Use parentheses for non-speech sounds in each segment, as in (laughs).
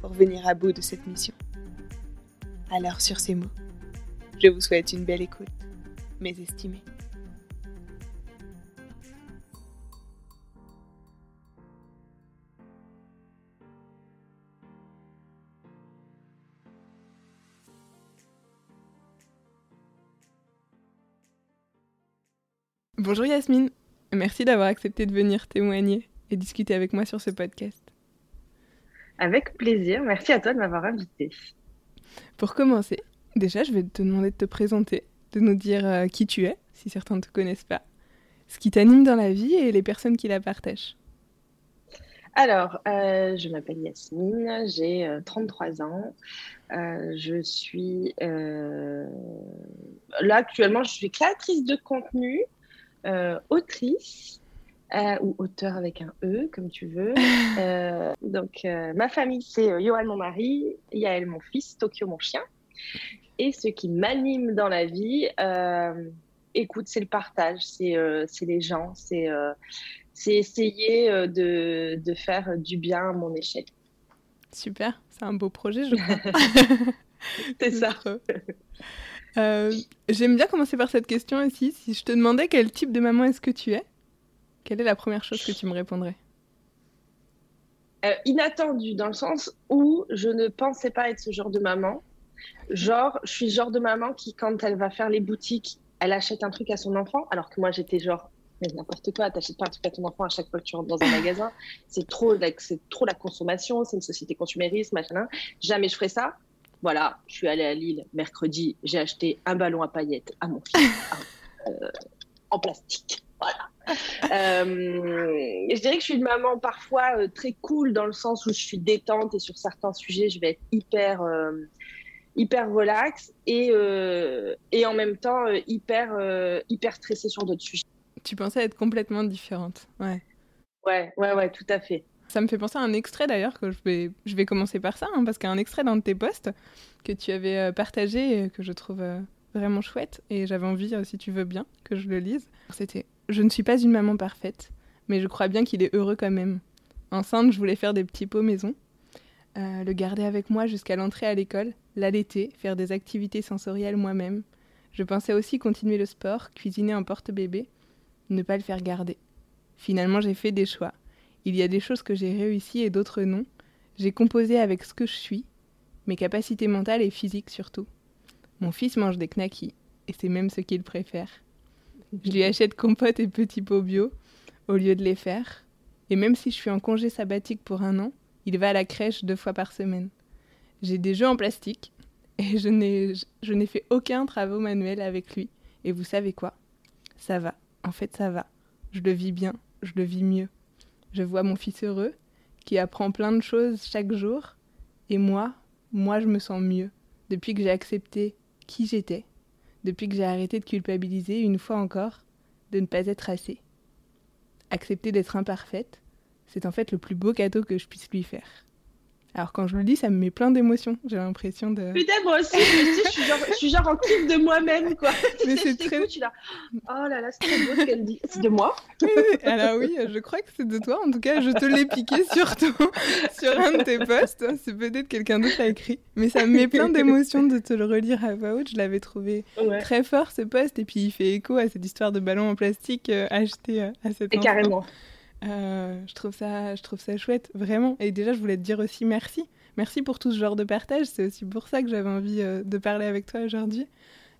pour venir à bout de cette mission. Alors sur ces mots, je vous souhaite une belle écoute, mes estimés. Bonjour Yasmine, merci d'avoir accepté de venir témoigner et discuter avec moi sur ce podcast. Avec plaisir. Merci à toi de m'avoir invité. Pour commencer, déjà, je vais te demander de te présenter, de nous dire euh, qui tu es, si certains ne te connaissent pas, ce qui t'anime dans la vie et les personnes qui la partagent. Alors, euh, je m'appelle Yasmine, j'ai 33 euh, ans. je suis là actuellement, je suis créatrice de contenu, autrice euh, ou auteur avec un E, comme tu veux. (laughs) Euh, donc, euh, ma famille, c'est Johan, mon mari, Yael, mon fils, Tokyo, mon chien. Et ce qui m'anime dans la vie, écoute, c'est le partage, c'est les gens, c'est essayer de, de, faire du bien à mon échelle. Super, c'est un beau projet, je crois. (laughs) c'est ça. J'aime bien commencer par cette question aussi. Si je te demandais quel type de maman est-ce que tu es, quelle est la première chose que tu me répondrais? Euh, Inattendu, dans le sens où je ne pensais pas être ce genre de maman. Genre, je suis genre de maman qui, quand elle va faire les boutiques, elle achète un truc à son enfant, alors que moi j'étais genre, mais n'importe quoi, t'achètes pas un truc à ton enfant à chaque fois que tu rentres dans un magasin. C'est trop, c'est trop la consommation, c'est une société consumériste, machin. Jamais je ferais ça. Voilà, je suis allée à Lille mercredi, j'ai acheté un ballon à paillettes à mon fils (laughs) euh, en plastique. Voilà. (laughs) Euh, je dirais que je suis une maman parfois euh, très cool dans le sens où je suis détente et sur certains sujets, je vais être hyper, euh, hyper relax et, et en même temps hyper, hyper stressée sur d'autres sujets. Tu pensais être complètement différente, ouais. Ouais, ouais, ouais, tout à fait. Ça me fait penser à un extrait d'ailleurs, que je vais, je vais commencer par ça, hein, parce qu'un extrait d'un de tes posts que tu avais partagé et que je trouve vraiment chouette, et j'avais envie, si tu veux bien, que je le lise. C'était je ne suis pas une maman parfaite, mais je crois bien qu'il est heureux quand même. Enceinte, je voulais faire des petits pots maison, euh, le garder avec moi jusqu'à l'entrée à l'école, l'allaiter, faire des activités sensorielles moi-même. Je pensais aussi continuer le sport, cuisiner en porte-bébé, ne pas le faire garder. Finalement, j'ai fait des choix. Il y a des choses que j'ai réussies et d'autres non. J'ai composé avec ce que je suis, mes capacités mentales et physiques surtout. Mon fils mange des knackis, et c'est même ce qu'il préfère. Je lui achète compote et petits pots bio au lieu de les faire. Et même si je suis en congé sabbatique pour un an, il va à la crèche deux fois par semaine. J'ai des jeux en plastique et je n'ai, je n'ai fait aucun travaux manuel avec lui. Et vous savez quoi? Ça va. En fait, ça va. Je le vis bien. Je le vis mieux. Je vois mon fils heureux, qui apprend plein de choses chaque jour. Et moi, moi, je me sens mieux depuis que j'ai accepté qui j'étais depuis que j'ai arrêté de culpabiliser une fois encore de ne pas être assez. Accepter d'être imparfaite, c'est en fait le plus beau cadeau que je puisse lui faire. Alors quand je le dis, ça me met plein d'émotions. J'ai l'impression de. Putain, moi aussi, je, suis genre, je suis genre en kiff de moi-même, quoi. (laughs) Mais c'est très. Tu là. Oh là là, c'est très beau ce qu'elle dit. C'est de moi? Alors oui, je crois que c'est de toi. En tout cas, je te l'ai piqué (laughs) surtout sur un de tes posts. C'est peut-être quelqu'un d'autre qui a écrit. Mais ça me met plein d'émotions de te le relire à voix haute. Je l'avais trouvé très fort ce post. Et puis il fait écho à cette histoire de ballon en plastique euh, acheté euh, à cette. Et carrément. Euh, je, trouve ça, je trouve ça chouette, vraiment. Et déjà, je voulais te dire aussi merci. Merci pour tout ce genre de partage. C'est aussi pour ça que j'avais envie de parler avec toi aujourd'hui.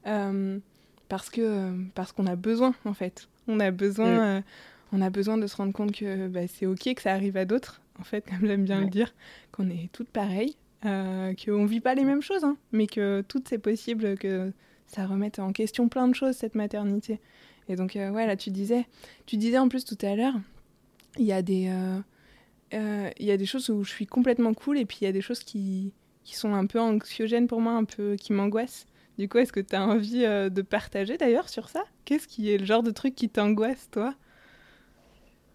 parce que parce qu'on a besoin, en fait. On a besoin, mm. on a besoin de se rendre compte que bah, c'est OK que ça arrive à d'autres, en fait, comme j'aime bien le dire, qu'on est toutes pareilles, qu'on ne vit pas les mêmes choses, hein, mais que tout c'est possible, que ça remette en question plein de choses, cette maternité. Et donc, euh, ouais, là, tu disais, tu disais en plus tout à l'heure, il y, a des, euh, euh, il y a des choses où je suis complètement cool et puis il y a des choses qui, qui sont un peu anxiogènes pour moi, un peu qui m'angoissent. Du coup, est-ce que tu as envie de partager d'ailleurs sur ça? Qu'est-ce qui est le genre de truc qui t'angoisse, toi?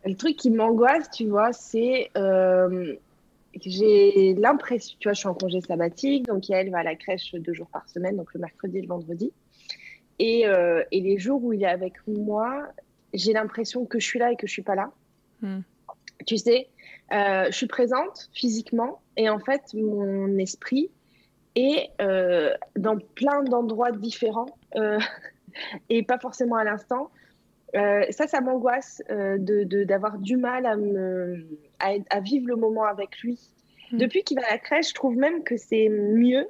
Le truc qui m'angoisse, tu vois, c'est j'ai l'impression, tu vois, je suis en congé sabbatique, donc elle va à la crèche deux jours par semaine, donc le mercredi et le vendredi. Et, euh, et les jours où il est avec moi, j'ai l'impression que je suis là et que je suis pas là. Hmm. Tu sais, euh, je suis présente physiquement et en fait, mon esprit est euh, dans plein d'endroits différents (laughs) et pas forcément à l'instant. ça, ça m'angoisse d'avoir de, du mal à, me, à, vivre le moment avec lui. Hmm. Depuis qu'il va à la crèche, je trouve même que c'est mieux.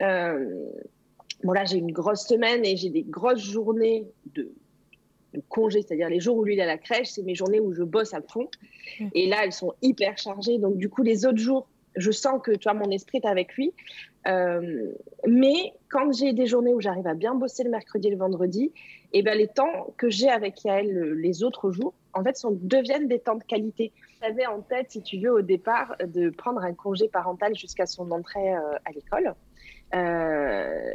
Bon, là, j'ai une grosse semaine et j'ai des grosses journées de, congé, c'est-à-dire les jours où lui il est à la crèche, c'est mes journées où je bosse à fond. Et là, elles sont hyper chargées. Donc, du coup, les autres jours, je sens que tu vois, mon esprit est avec lui. Euh, mais quand j'ai des journées où j'arrive à bien bosser le mercredi et le vendredi, et eh ben, les temps que j'ai avec elle les autres jours, en fait, sont, deviennent des temps de qualité. J'avais en tête, si tu veux, au départ, de prendre un congé parental jusqu'à son entrée euh, à l'école. Euh,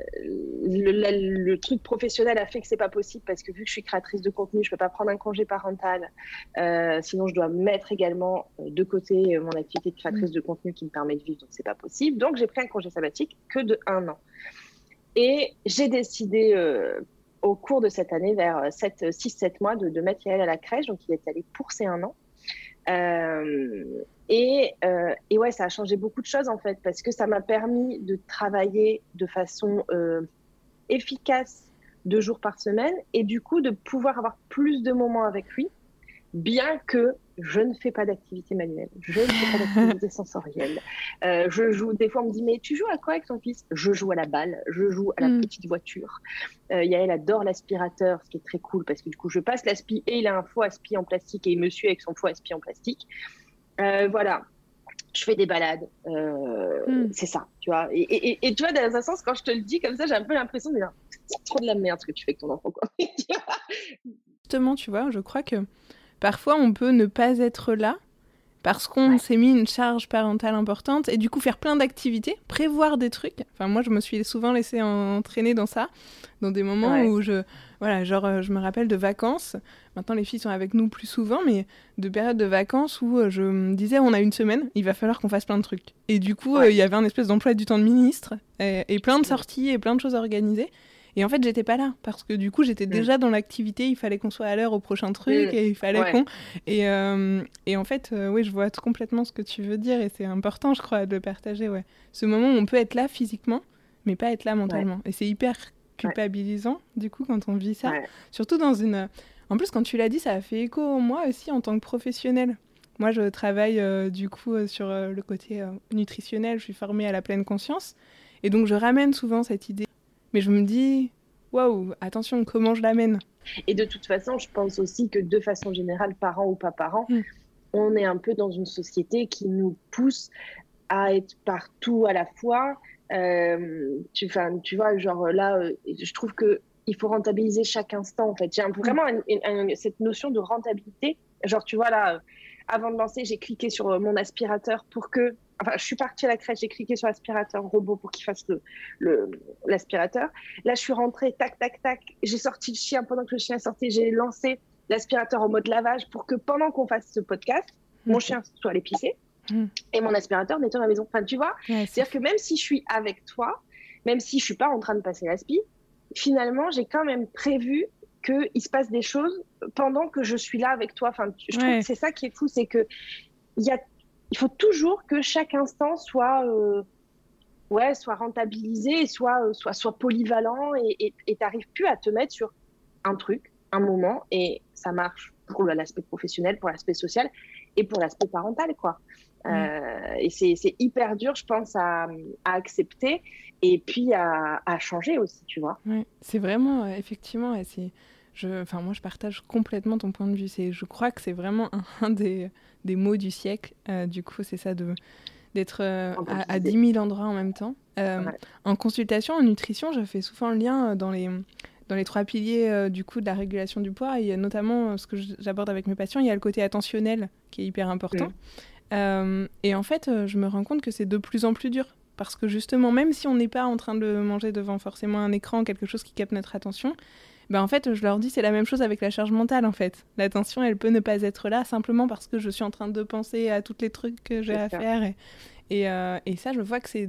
le, truc professionnel a fait que c'est pas possible parce que vu que je suis créatrice de contenu, je peux pas prendre un congé parental. Euh, sinon, je dois mettre également euh, de côté mon activité de créatrice de contenu qui me permet de vivre, donc c'est pas possible. Donc, j'ai pris un congé sabbatique que de un an. Et j'ai décidé au cours de cette année, vers 6-7 mois, de, de mettre Yael à la crèche. Donc, il est allé pour ses un an. Euh, et, euh, et, ouais, ça a changé beaucoup de choses en fait, parce que ça m'a permis de travailler de façon euh, efficace deux jours par semaine et du coup de pouvoir avoir plus de moments avec lui, bien que je ne fais pas d'activité manuelle, je ne fais pas d'activité (laughs) sensorielle. Euh, je joue, des fois on me dit, mais tu joues à quoi avec ton fils? Je joue à la balle, je joue à la hmm. petite voiture. Euh, Yael adore l'aspirateur, ce qui est très cool parce que du coup je passe l'aspi et il a un faux aspi en plastique et il me suit avec son faux aspi en plastique. Euh, voilà, je fais des balades. Euh, hmm. C'est ça, tu vois. Et, et, tu vois, dans un sens, quand je te le dis comme ça, j'ai un peu l'impression de dire, c'est trop de la merde ce que tu fais avec ton enfant. Quoi. (laughs) Justement, tu vois, je crois que Parfois, on peut ne pas être là parce qu'on s'est mis une charge parentale importante et du coup faire plein d'activités, prévoir des trucs. Enfin, moi, je me suis souvent laissée entraîner dans ça, dans des moments où je, voilà, genre, euh, je me rappelle de vacances. Maintenant, les filles sont avec nous plus souvent, mais de périodes de vacances où euh, je me disais, on a une semaine, il va falloir qu'on fasse plein de trucs. Et du coup, euh, il y avait un espèce d'emploi du temps de ministre et, et plein de sorties et plein de choses à organiser. Et en fait, j'étais pas là parce que du coup, j'étais mm. déjà dans l'activité. Il fallait qu'on soit à l'heure au prochain truc mm. et il fallait qu'on. Et, euh, et, en fait, euh, oui, je vois complètement ce que tu veux dire et c'est important, je crois, de le partager. Ouais. Ce moment où on peut être là physiquement, mais pas être là mentalement. Et c'est hyper culpabilisant, du coup, quand on vit ça. Surtout dans une. En plus, quand tu l'as dit, ça a fait écho moi aussi en tant que professionnel. Moi, je travaille euh, du coup sur le côté nutritionnel. Je suis formée à la pleine conscience. Et donc, je ramène souvent cette idée mais je me dis, waouh, attention, comment je l'amène? Et de toute façon, je pense aussi que de façon générale, parents ou pas parents, mm. on est un peu dans une société qui nous pousse à être partout à la fois. Euh, tu, tu vois, genre là, euh, je trouve que il faut rentabiliser chaque instant. En fait, j'ai vraiment cette notion de rentabilité. Genre, tu vois là, avant de lancer, j'ai cliqué sur mon aspirateur pour que Enfin, je suis partie à la crèche, j'ai cliqué sur l'aspirateur robot pour qu'il fasse l'aspirateur. Le, Là, je suis rentrée, tac, tac, tac. J'ai sorti le chien. Pendant que le chien sortait, j'ai lancé l'aspirateur en mode lavage pour que pendant qu'on fasse ce podcast, mon chien soit allé pisser mm. et mon aspirateur nettoie la maison. Enfin, tu vois, c'est-à-dire que même si je suis avec toi, même si je suis pas en train de passer l'aspi, finalement, j'ai quand même prévu qu'il se passe des choses pendant que je suis là avec toi. Enfin, je trouve que c'est ça qui est fou, c'est que il y a il faut toujours que chaque instant soit, euh, ouais, soit rentabilisé, soit, euh, soit, soit polyvalent et tu n'arrives plus à te mettre sur un truc, un moment, et ça marche pour l'aspect professionnel, pour l'aspect social et pour l'aspect parental, quoi. et c'est hyper dur, je pense, à, à accepter et puis à, à, changer aussi, tu vois. Ouais, c'est vraiment, effectivement, c'est je, enfin, moi, je partage complètement ton point de vue. C'est, je crois que c'est vraiment un, (laughs) des, des, mots du siècle. Euh, du coup, c'est ça de d'être euh, à, à, 10 000 endroits en même temps. Euh, en consultation, en nutrition, je fais souvent le lien dans les, dans les trois piliers du coup de la régulation du poids. Il y a notamment ce que j'aborde avec mes patients, il y a le côté attentionnel qui est hyper important. Mm. et en fait, je me rends compte que c'est de plus en plus dur. Parce que justement, même si on n'est pas en train de manger devant forcément un écran, quelque chose qui capte notre attention, ben en fait, je leur dis c'est la même chose avec la charge mentale en fait. L'attention, elle peut ne pas être là simplement parce que je suis en train de penser à tous les trucs que j'ai à faire. Et, et, euh, et, ça, je vois que c'est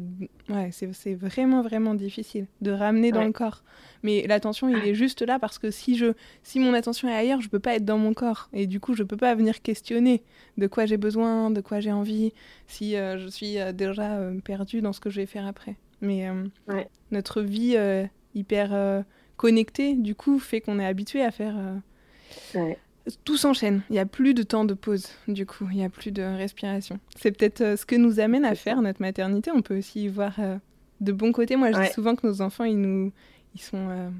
ouais, c'est vraiment, vraiment difficile de ramener dans le corps. Mais l'attention, il est juste là parce que si, je, si mon attention est ailleurs, je peux pas être dans mon corps. Et du coup, je peux pas venir questionner de quoi j'ai besoin, de quoi j'ai envie, si euh, je suis euh, déjà perdue dans ce que je vais faire après. Mais notre vie hyper connecté, du coup, fait qu'on est habitué à faire. Euh, tout s'enchaîne. Il n'y a plus de temps de pause, du coup. Il n'y a plus de respiration. C'est peut-être euh, ce que nous amène à faire notre maternité. On peut aussi y voir euh, de bons côtés. Moi, je dis souvent que nos enfants, ils, nous... ils, sont,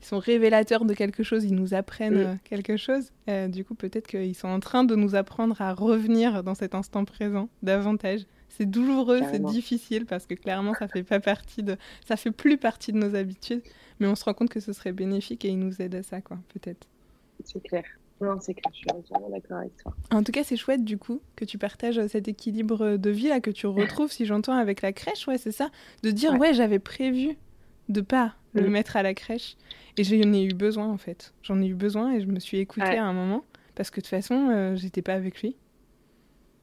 ils sont révélateurs de quelque chose. Ils nous apprennent quelque chose. du coup, peut-être qu'ils sont en train de nous apprendre à revenir dans cet instant présent davantage. C'est douloureux, c'est difficile parce que clairement, ça fait pas partie de, ça fait plus partie de nos habitudes. Mais on se rend compte que ce serait bénéfique et il nous aide à ça, quoi, peut-être. C'est clair. Non, c'est clair, je suis entièrement d'accord avec toi. En tout cas, c'est chouette du coup que tu partages cet équilibre de vie là que tu retrouves, si j'entends, avec la crèche, ouais, c'est ça? De dire, ouais, j'avais prévu de pas le mm. mettre à la crèche et j'en ai eu besoin en fait. J'en ai eu besoin et je me suis écoutée à un moment parce que de toute façon, euh, j'étais pas avec lui.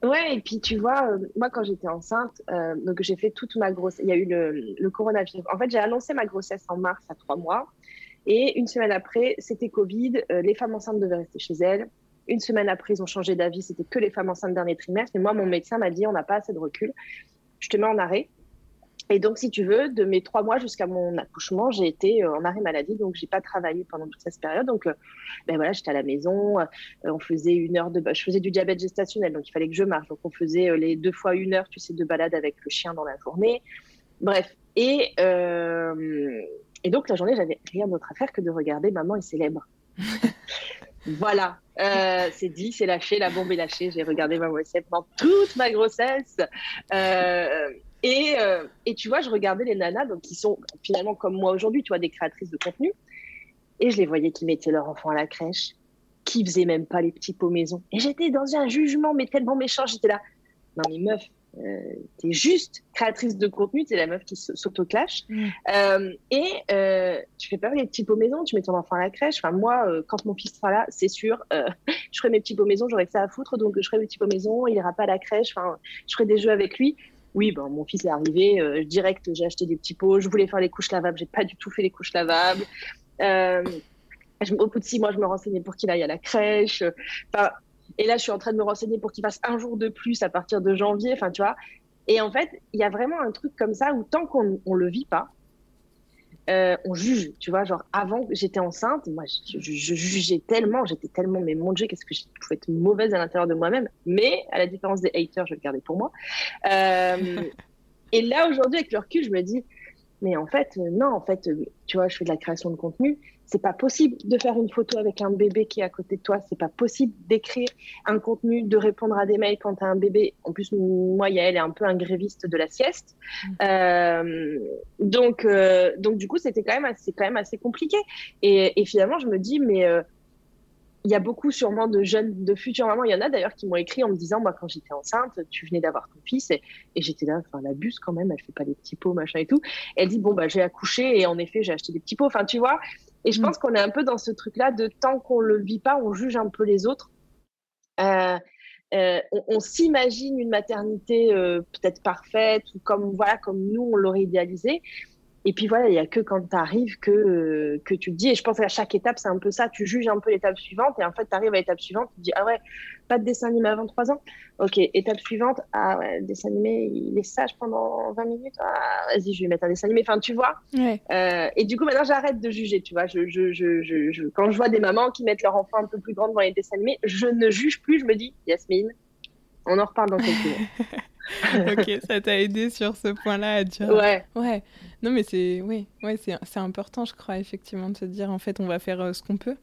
Ouais, et puis tu vois, euh, moi quand j'étais enceinte, euh, donc j'ai fait toute ma grossesse. Il y a eu le, le coronavirus. En fait, j'ai annoncé ma grossesse en mars à trois mois. Et une semaine après, c'était Covid. Euh, les femmes enceintes devaient rester chez elles. Une semaine après, ils ont changé d'avis. C'était que les femmes enceintes dernier trimestre. Et moi, mon médecin m'a dit on n'a pas assez de recul. Je te mets en arrêt. Et donc, si tu veux, de mes trois mois jusqu'à mon accouchement, j'ai été euh, en arrêt maladie, donc j'ai pas travaillé pendant toute cette période. Donc, euh, ben voilà, j'étais à la maison, euh, on faisait une heure de, je faisais du diabète gestationnel, donc il fallait que je marche. Donc, on faisait les deux fois une heure, tu sais, de balade avec le chien dans la journée. Bref, et et donc la journée, j'avais rien d'autre à faire que de regarder Maman est célèbre. (laughs) voilà, c'est dit, c'est lâché, la bombe est lâchée. J'ai regardé Maman est célèbre pendant toute ma grossesse. Euh, et, euh, et, tu vois, je regardais les nanas, donc qui sont finalement comme moi aujourd'hui, tu vois, des créatrices de contenu. Et je les voyais qui mettaient leur enfant à la crèche, qui faisaient même pas les petits pots maison. Et j'étais dans un jugement, mais tellement méchant, j'étais là. Non, mais meuf, euh, t'es juste créatrice de contenu, t'es la meuf qui s'auto-clash. Mm. Euh, et euh, tu fais pas les petits pots maison, tu mets ton enfant à la crèche. Enfin, moi, euh, quand mon fils sera là, c'est sûr, (laughs) je ferai mes petits pots maison, j'aurai que ça à foutre, donc je ferai mes petits pots maison, il ira pas à la crèche, enfin, je ferai des jeux avec lui. Oui, ben, mon fils est arrivé, euh, direct, j'ai acheté des petits pots, je voulais faire les couches lavables, j'ai pas du tout fait les couches lavables. Euh, au bout de six mois, je me renseignais pour qu'il aille à la crèche. Enfin, et là, je suis en train de me renseigner pour qu'il fasse un jour de plus à partir de janvier. Enfin, tu vois. Et en fait, il y a vraiment un truc comme ça où tant qu'on ne le vit pas, euh, on juge, tu vois, genre avant que j'étais enceinte, moi je, jugeais tellement, j'étais tellement, mais mon Dieu, qu'est-ce que je pouvais être mauvaise à l'intérieur de moi-même, mais à la différence des haters, je le gardais pour moi. Euh, (laughs) et là aujourd'hui, avec le recul, je me dis, mais en fait, euh, non, en fait, tu vois, je fais de la création de contenu, c'est pas possible de faire une photo avec un bébé qui est à côté de toi. C'est pas possible d'écrire un contenu, de répondre à des mails quand tu as un bébé. En plus, moi, Yael est un peu un gréviste de la sieste. Mm. Euh, donc, euh, donc, du coup, c'était quand même assez, quand même assez compliqué. Et, et finalement, je me dis, mais euh, il y a beaucoup sûrement de jeunes, de futures mamans. Il y en a d'ailleurs qui m'ont écrit en me disant, moi, quand j'étais enceinte, tu venais d'avoir ton fils et, et j'étais là, enfin, la buse quand même, elle fait pas les petits pots, machin et tout. Elle dit, bon, bah, j'ai accouché et en effet, j'ai acheté des petits pots. Enfin, tu vois. Et je mm. pense qu'on est un peu dans ce truc-là de tant qu'on le vit pas, on juge un peu les autres. Euh, euh, on, s'imagine une maternité euh, peut-être parfaite ou comme voilà comme nous on l'aurait idéalisé et puis voilà, il n'y a que quand tu arrives que, euh, que tu te dis, et je pense qu'à chaque étape, c'est un peu ça, tu juges un peu l'étape suivante, et en fait, tu arrives à l'étape suivante, tu te dis, ah ouais, pas de dessin animé avant 3 ans? Ok, étape suivante, ah ouais, le dessin animé, il est sage pendant 20 minutes, ah, vas-y, je vais mettre un dessin animé. Enfin, tu vois? Euh, et du coup, maintenant, j'arrête de juger, tu vois. Je, je, je, je, quand je vois des mamans qui mettent leur enfant un peu plus grand devant les dessins animés, je ne juge plus, je me dis, Yasmine, On en reparle dans quelques mois. (laughs) ok, ça t'a aidé sur ce point-là à dire. Ouais. Ouais. Non, mais c'est oui, ouais, c'est important, je crois, effectivement, de se dire en fait, on va faire ce qu'on peut,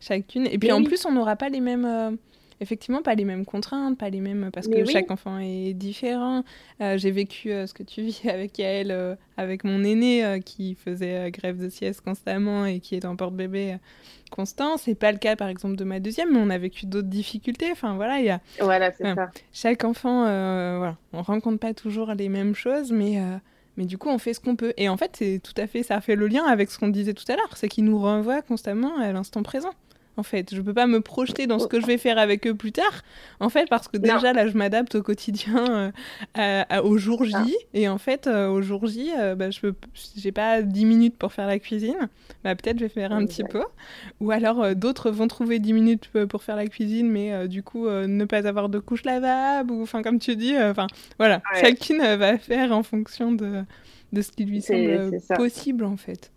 chacune. Et puis en plus, on n'aura pas les mêmes effectivement pas les mêmes contraintes, pas les mêmes parce que chaque enfant est différent. Euh, j'ai vécu euh, ce que tu vis (laughs) avec Yael, euh, avec mon aîné qui faisait grève de sieste constamment et qui est en porte-bébé constant. C'est pas le cas par exemple de ma deuxième, mais on a vécu d'autres difficultés. Enfin voilà, il y a. Voilà, c'est ça. Chaque enfant, voilà, on rencontre pas toujours les mêmes choses, mais. Mais du coup, on fait ce qu'on peut. Et en fait, c'est tout à fait, ça fait le lien avec ce qu'on disait tout à l'heure, c'est qu'il nous renvoie constamment à l'instant présent en fait. Je peux pas me projeter dans ce que je vais faire avec eux plus tard, en fait, parce que déjà, là, je m'adapte au quotidien, euh, au jour J. Ah. Et en fait, euh, au jour J, euh, bah, je peux, j'ai pas 10 minutes pour faire la cuisine. Bah, peut-être je vais faire un petit peu. Ou alors, d'autres vont trouver 10 minutes pour faire la cuisine, mais du coup, ne pas avoir de couche lavable, ou enfin, comme tu dis, enfin, voilà. Chacune va faire en fonction de, de ce qui lui semble possible, en fait.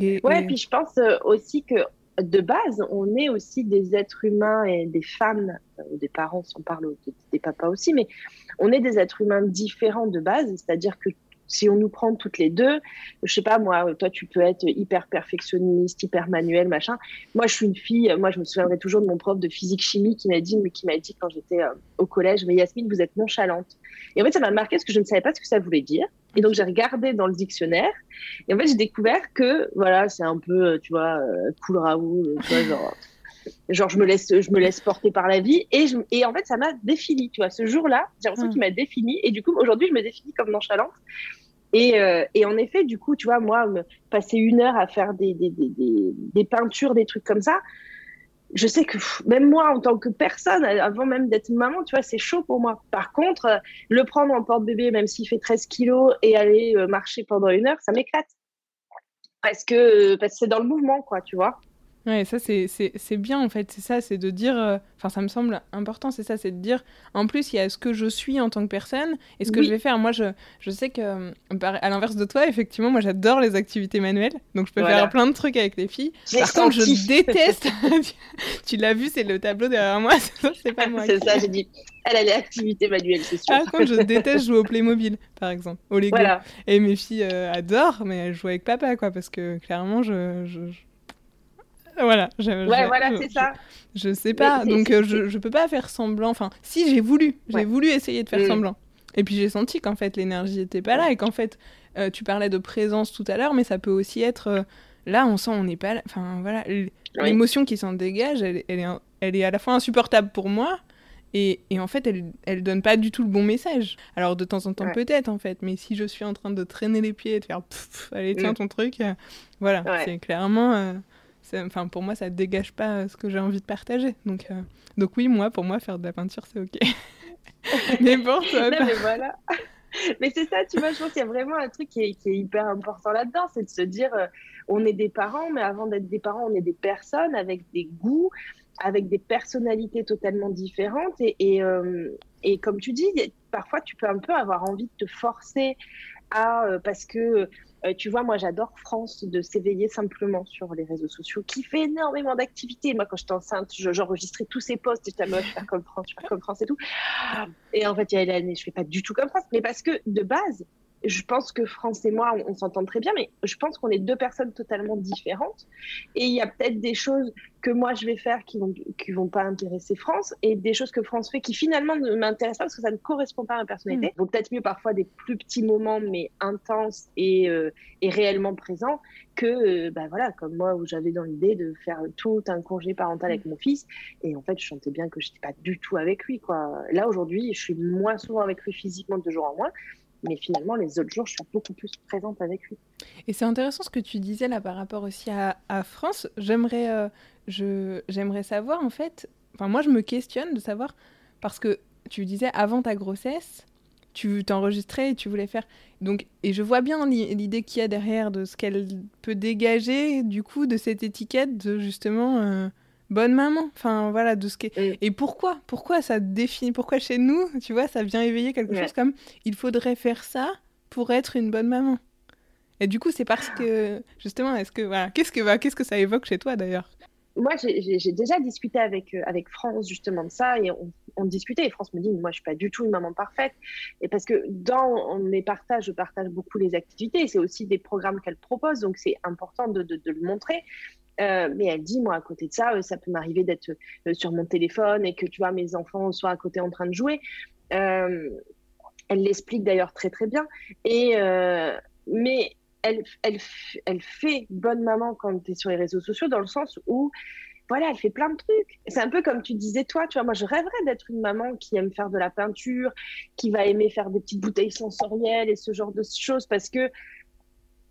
Et, ouais, puis je pense aussi que de base, on est aussi des êtres humains et des femmes, euh, des parents, si on parle des papas aussi, mais on est des êtres humains différents de base, c'est-à-dire que si on nous prend toutes les deux, je sais pas moi, toi tu peux être hyper perfectionniste, hyper manuel, machin. Moi je suis une fille, moi je me souviendrai toujours de mon prof de physique chimie qui m'a dit, qui m'a dit quand j'étais euh, au collège, mais Yasmine vous êtes nonchalante. Et en fait ça m'a marqué parce que je ne savais pas ce que ça voulait dire. Et donc j'ai regardé dans le dictionnaire. Et en fait j'ai découvert que voilà c'est un peu euh, tu vois euh, cool Raoul, tu vois genre genre je me laisse je me laisse porter par la vie. Et je, et en fait ça m'a défini tu vois. Ce jour-là j'ai l'impression mmh. qu'il m'a défini et du coup aujourd'hui je me définis comme nonchalante. Et, euh, et, en effet, du coup, tu vois, moi, passer une heure à faire des, des, des, des, peintures, des trucs comme ça, je sais que même moi, en tant que personne, avant même d'être maman, tu vois, c'est chaud pour moi. Par contre, euh, le prendre en porte-bébé, même s'il fait 13 kilos, et aller euh, marcher pendant une heure, ça m'éclate. Parce que parce que c'est dans le mouvement, quoi, tu vois. Ouais, ça c'est bien en fait, c'est ça, c'est de dire, euh, enfin ça me semble important, c'est ça, c'est de dire, en plus il y a ce que je suis en tant que personne et ce que je vais faire. Moi je, je sais que, euh, à l'inverse de toi, effectivement, moi j'adore les activités manuelles, donc je peux faire plein de trucs avec les filles. Par contre, je déteste, (laughs) tu l'as vu, c'est le tableau derrière moi, (laughs) c'est pas moi. c'est ça, j'ai dit, elle a les activités manuelles, c'est sûr. Par contre, je déteste jouer au Playmobil, par exemple, au Lego. Et mes filles euh, adorent, mais elles jouent avec papa, quoi, parce que clairement, je (laughs) voilà. ouais, voilà, c'est ça. Je sais pas, donc euh, je, je peux pas faire semblant. Enfin, si j'ai voulu, j'ai voulu essayer de faire mm. semblant. Et puis j'ai senti qu'en fait l'énergie était pas là et qu'en fait euh, tu parlais de présence tout à l'heure, mais ça peut aussi être euh, là on sent on n'est pas là. Enfin voilà, l'émotion qui s'en dégage, elle, elle, est, elle est à la fois insupportable pour moi. Et, et, en fait, elle, elle donne pas du tout le bon message. Alors, de temps en temps, peut-être, en fait, mais si je suis en train de traîner les pieds et de faire allez, tiens mm. ton truc, voilà, c'est clairement enfin pour moi ça dégage pas ce que j'ai envie de partager. Donc euh, donc oui moi pour moi faire de la peinture c'est ok. (laughs) Mais pour toi mais voilà. (laughs) Mais c'est ça tu vois je pense qu'il y a vraiment un truc qui est, qui est hyper important là-dedans c'est de se dire euh, on est des parents mais avant d'être des parents on est des personnes avec des goûts avec des personnalités totalement différentes. Et, et, euh, et comme tu dis parfois tu peux un peu avoir envie de te forcer à parce que euh, tu vois, moi, j'adore France de s'éveiller simplement sur les réseaux sociaux, qui fait énormément d'activités. Moi, quand j'étais enceinte, j'enregistrais tous ces posts, j'étais moi, je fais comme France, je fais comme France et tout. Et en fait, il y a l'année, je fais pas du tout comme France, mais parce que de base, je pense que France et moi, on, s'entend très bien, mais je pense qu'on est deux personnes totalement différentes. Et il y a peut-être des choses que moi je vais faire qui vont qui vont pas intéresser France et des choses que France fait qui finalement ne m'intéressent pas parce que ça ne correspond pas à ma personnalité. Mm. Donc peut-être mieux parfois des plus petits moments mais intenses et, euh, et réellement présents que euh, bah voilà comme moi où j'avais dans l'idée de faire tout un congé parental avec mm. mon fils et en fait je sentais bien que je n'étais pas du tout avec lui quoi. Là aujourd'hui je suis moins souvent avec lui physiquement de jour en mois mais finalement, les autres jours, je suis beaucoup plus présente avec lui. Et c'est intéressant ce que tu disais là par rapport aussi à, France. J'aimerais, euh, j'aimerais savoir en fait. Enfin, moi, je me questionne de savoir parce que tu disais avant ta grossesse, tu t'enregistrais et tu voulais faire. Donc, et je vois bien l'idée qu'il y a derrière de ce qu'elle peut dégager du coup de cette étiquette de justement. Euh, bonne maman. Enfin, voilà, de ce qui Et pourquoi? Pourquoi ça définit? Pourquoi chez nous, tu vois, ça vient éveiller quelque chose comme il faudrait faire ça pour être une bonne maman. Et du coup, c'est parce que justement, est-ce que voilà, qu'est-ce que qu'est-ce que ça évoque chez toi d'ailleurs? Moi, j'ai déjà discuté avec, euh, avec France justement de ça et on discutait. Et France me dit, moi, je suis pas du tout une maman parfaite. Et parce que dans mes partages, je partage beaucoup les activités. C'est aussi des programmes qu'elle propose, donc c'est important de, le montrer. Euh, mais elle dit, moi, à côté de ça, euh, ça peut m'arriver d'être euh, sur mon téléphone et que, tu vois, mes enfants soient à côté en train de jouer. elle l'explique d'ailleurs très, très bien. Et, mais elle, elle, elle fait bonne maman quand tu es sur les réseaux sociaux, dans le sens où voilà, elle fait plein de trucs. C'est un peu comme tu disais toi, tu vois, moi je rêverais d'être une maman qui aime faire de la peinture, qui va aimer faire des petites bouteilles sensorielles et ce genre de choses parce que